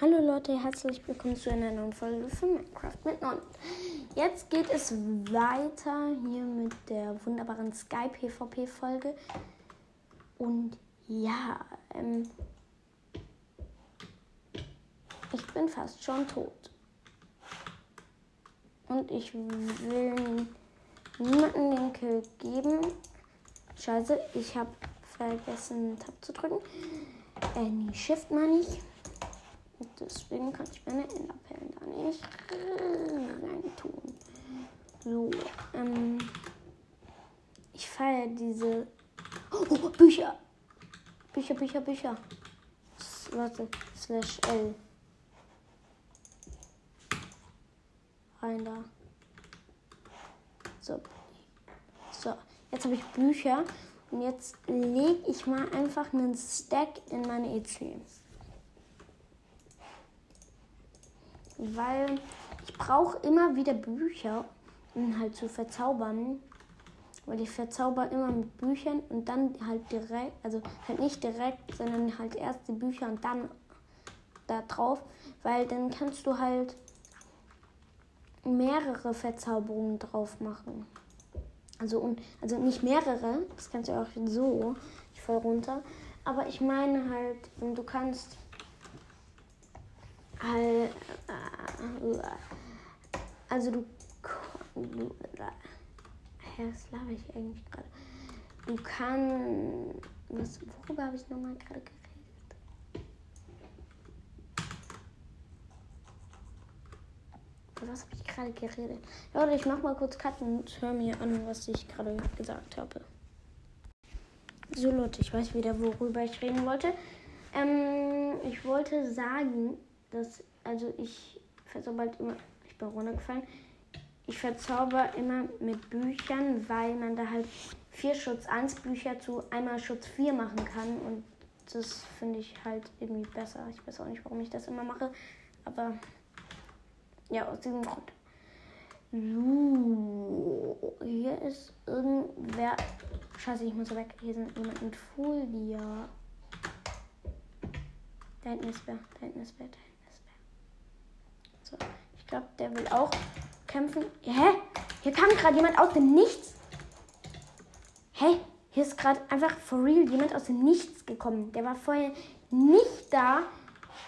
Hallo Leute, herzlich willkommen zu einer neuen Folge von Minecraft mit Non. Jetzt geht es weiter hier mit der wunderbaren Sky PvP Folge. Und ja, ähm, ich bin fast schon tot. Und ich will niemanden den Kill geben. Scheiße, ich habe vergessen Tab zu drücken. Äh, nee, Shift mal nicht. Deswegen kann ich meine Enderperlen da nicht rein tun. So, ähm. Ich feiere diese. Oh, Bücher! Bücher, Bücher, Bücher. S warte, slash L. Rein da. So. So, jetzt habe ich Bücher. Und jetzt lege ich mal einfach einen Stack in meine EC. Weil ich brauche immer wieder Bücher, um halt zu verzaubern. Weil ich verzauber immer mit Büchern und dann halt direkt, also halt nicht direkt, sondern halt erst die Bücher und dann da drauf, weil dann kannst du halt mehrere Verzauberungen drauf machen. Also, und, also nicht mehrere, das kannst du auch so, ich fall runter, aber ich meine halt, du kannst also du, du was laber ich eigentlich gerade? Du kannst, worüber habe ich nochmal gerade geredet? was habe ich gerade geredet? Leute, ich mach mal kurz Cut und hör mir an, was ich gerade gesagt habe. So Leute, ich weiß wieder, worüber ich reden wollte. Ähm, ich wollte sagen, dass, also ich verzauber halt immer, ich bin runtergefallen, ich verzauber immer mit Büchern, weil man da halt vier Schutz 1 Bücher zu einmal Schutz 4 machen kann und das finde ich halt irgendwie besser. Ich weiß auch nicht, warum ich das immer mache, aber ja, aus diesem Grund. So, hier ist irgendwer. Scheiße, ich muss weg. Hier sind jemand mit Folie. Da hinten ist wer. Da hinten ist wer. Da hinten ist wer. So, ich glaube, der will auch kämpfen. Hä? Hier kam gerade jemand aus dem Nichts. Hä? Hier ist gerade einfach for real jemand aus dem Nichts gekommen. Der war vorher nicht da.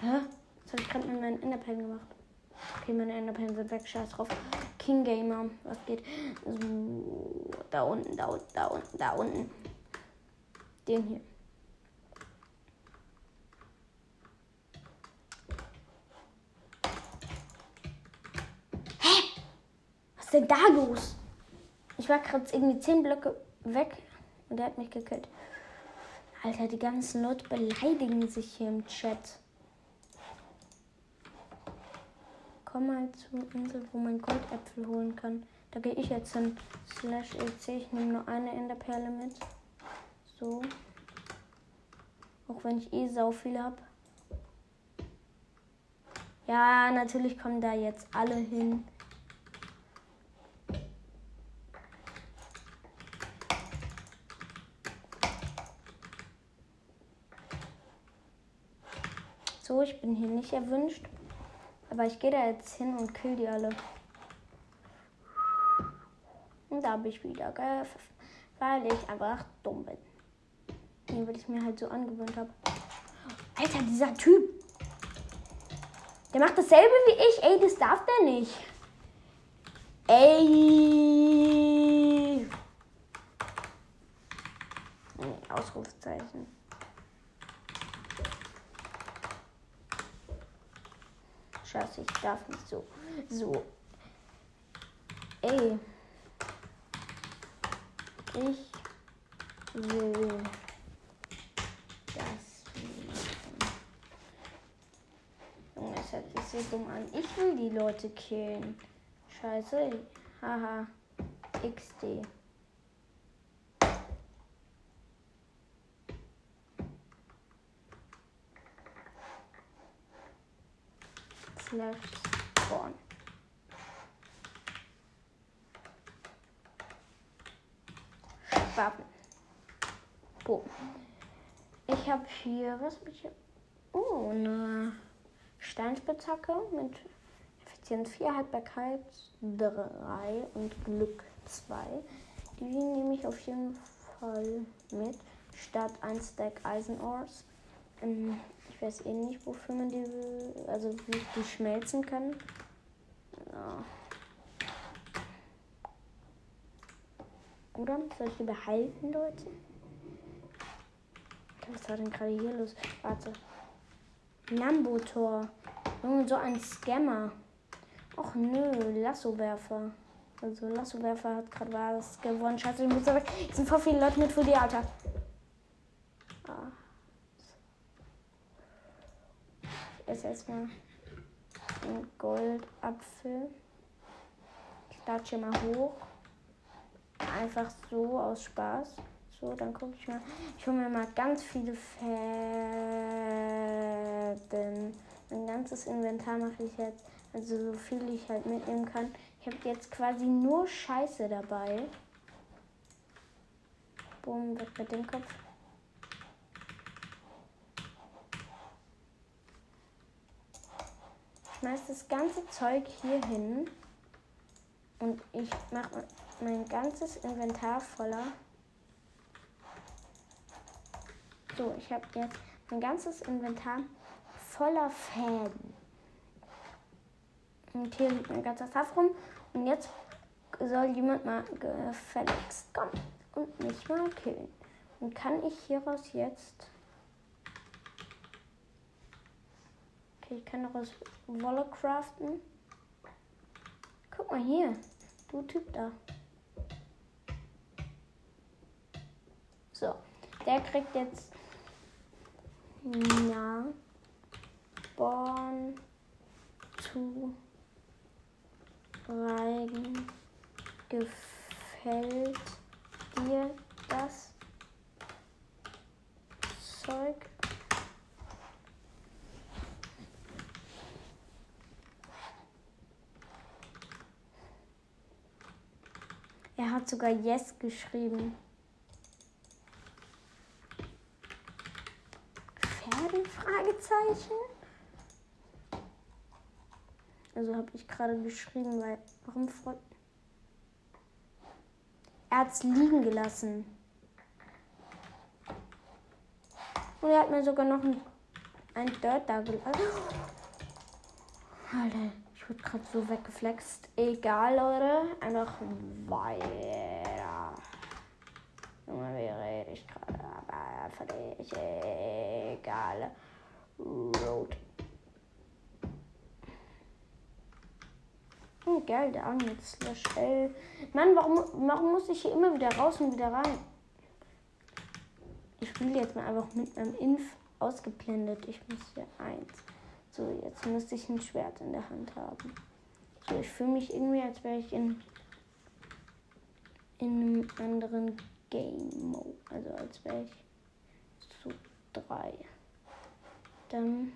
Hä? Was habe ich gerade mit meinen Enderperlen gemacht? Okay, meine Enderperlen sind weg. Scheiß drauf. King Gamer. Was geht? So, da unten, da unten, da unten, da unten. Den hier. Ist denn da los? Ich war gerade irgendwie 10 Blöcke weg und der hat mich gekillt. Alter, die ganzen Leute beleidigen sich hier im Chat. Komm mal zur Insel, wo man Goldäpfel holen kann. Da gehe ich jetzt hin. Slash EC. Ich nehme nur eine Enderperle mit. So. Auch wenn ich eh sau viel habe. Ja, natürlich kommen da jetzt alle hin. Ich bin hier nicht erwünscht. Aber ich gehe da jetzt hin und kill die alle. Und da habe ich wieder gepfiffen, weil ich einfach dumm bin. Nee, weil ich mir halt so angewöhnt habe. Alter, dieser Typ. Der macht dasselbe wie ich. Ey, das darf der nicht. Ey. Ausrufezeichen. Scheiße, ich darf nicht so. So. Ey. Ich will das Junge, es hört sich so dumm an. Ich will die Leute killen. Scheiße. Haha. XD. Slash spawn. Waffen. Boom. Ich habe hier, was hab ich hier? Oh, eine Steinspitzhacke mit Effizienz 4, Haltbarkeit 3 und Glück 2. Die nehme ich auf jeden Fall mit. Statt ein Stack Eisenores. Ich weiß eh nicht, wofür man die, also wie ich die schmelzen kann. Ja. Oder soll ich die behalten, Leute? Was war denn gerade hier los? Warte. Lambo-Tor. Junge, so ein Scammer. Och nö, Lassowerfer. Also Lassowerfer hat gerade was gewonnen. Scheiße, ich muss aber. Es sind voll viele Leute mit Full Alter. Ah. Esse erstmal einen Goldapfel. Ich hier mal hoch. Einfach so aus Spaß. So, dann gucke ich mal. Ich hole mir mal ganz viele Fäden. Mein ganzes Inventar mache ich jetzt. Also so viel ich halt mitnehmen kann. Ich habe jetzt quasi nur Scheiße dabei. Boom, weg mit dem Kopf. Schmeiß das ganze Zeug hier hin. Und ich mache mein ganzes Inventar voller So, ich habe jetzt mein ganzes Inventar voller Fäden. Und hier liegt mein ganzer Saft rum. Und jetzt soll jemand mal gefälligst kommen und mich mal killen. Und kann ich hieraus jetzt. Okay, ich kann daraus Wolle craften. Guck mal hier. Du Typ da. So, der kriegt jetzt na, born zu Reigen. Gefällt dir das Zeug? Er hat sogar Yes geschrieben. Fragezeichen. Also habe ich gerade geschrieben, weil warum freut. Er hat es liegen gelassen. Und er hat mir sogar noch ein, ein Dirt da gelassen. Alter, wurde gerade so weggeflext. Egal, Leute. Einfach weiter. Junge, wie rede ich gerade? Aber für dich egal. Road. Oh, geil, der mit Slash L. Mann, warum, warum muss ich hier immer wieder raus und wieder rein? Ich spiele jetzt mal einfach mit meinem Inf ausgeblendet. Ich muss hier eins. So, jetzt müsste ich ein Schwert in der Hand haben. So, ich fühle mich irgendwie, als wäre ich in, in einem anderen Game Mode. Also als wäre ich zu drei. Dann.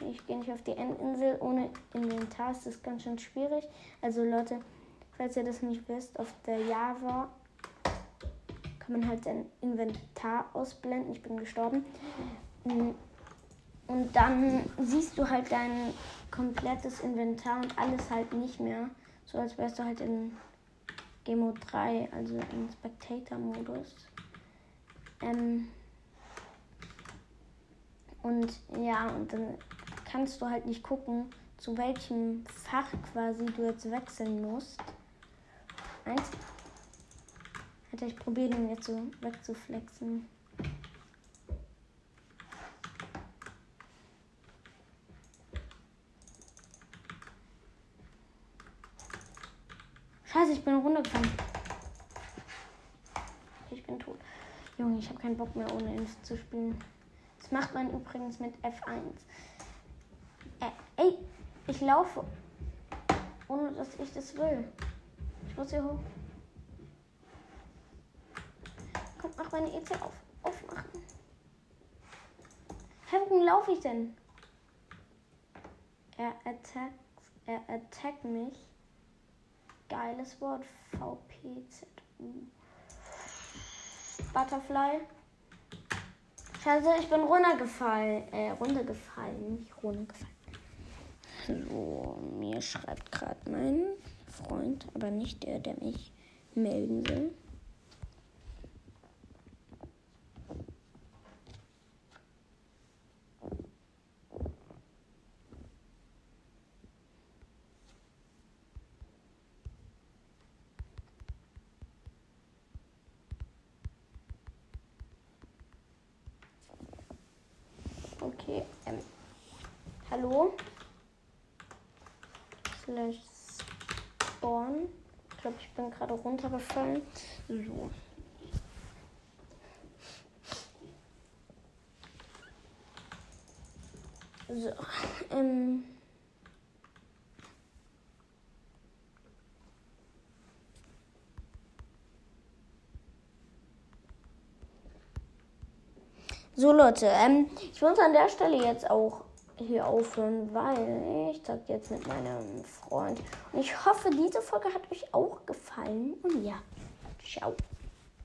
Ich gehe nicht auf die Endinsel. Ohne Inventar ist das ganz schön schwierig. Also Leute, falls ihr das nicht wisst, auf der Java kann man halt sein Inventar ausblenden. Ich bin gestorben. Und dann siehst du halt dein komplettes Inventar und alles halt nicht mehr. So als wärst du halt in Game Mode 3, also im Spectator-Modus. Ähm, und ja, und dann kannst du halt nicht gucken, zu welchem Fach quasi du jetzt wechseln musst. Eins. Hätte ich probiert, ihn jetzt so wegzuflexen. Scheiße, ich bin runtergefallen. Ich bin tot. Junge, ich habe keinen Bock mehr ohne Inf zu spielen macht man übrigens mit F1. Äh, ey, ich laufe, ohne dass ich das will. Ich muss hier hoch. Komm, mach meine EC auf. Aufmachen. Hä, wohin laufe ich denn? Er attackt, er attackt mich. Geiles Wort. VPZU. Butterfly. Scheiße, ich bin runtergefallen. Äh, runtergefallen, nicht runtergefallen. So, mir schreibt gerade mein Freund, aber nicht der, der mich melden will. Okay. Ähm, hallo? Slash Spawn. Ich glaube, ich bin gerade runtergefallen. So. So. Ähm. So Leute, ähm, ich muss an der Stelle jetzt auch hier aufhören, weil ich sag jetzt mit meinem Freund. Und ich hoffe, diese Folge hat euch auch gefallen. Und ja, ciao.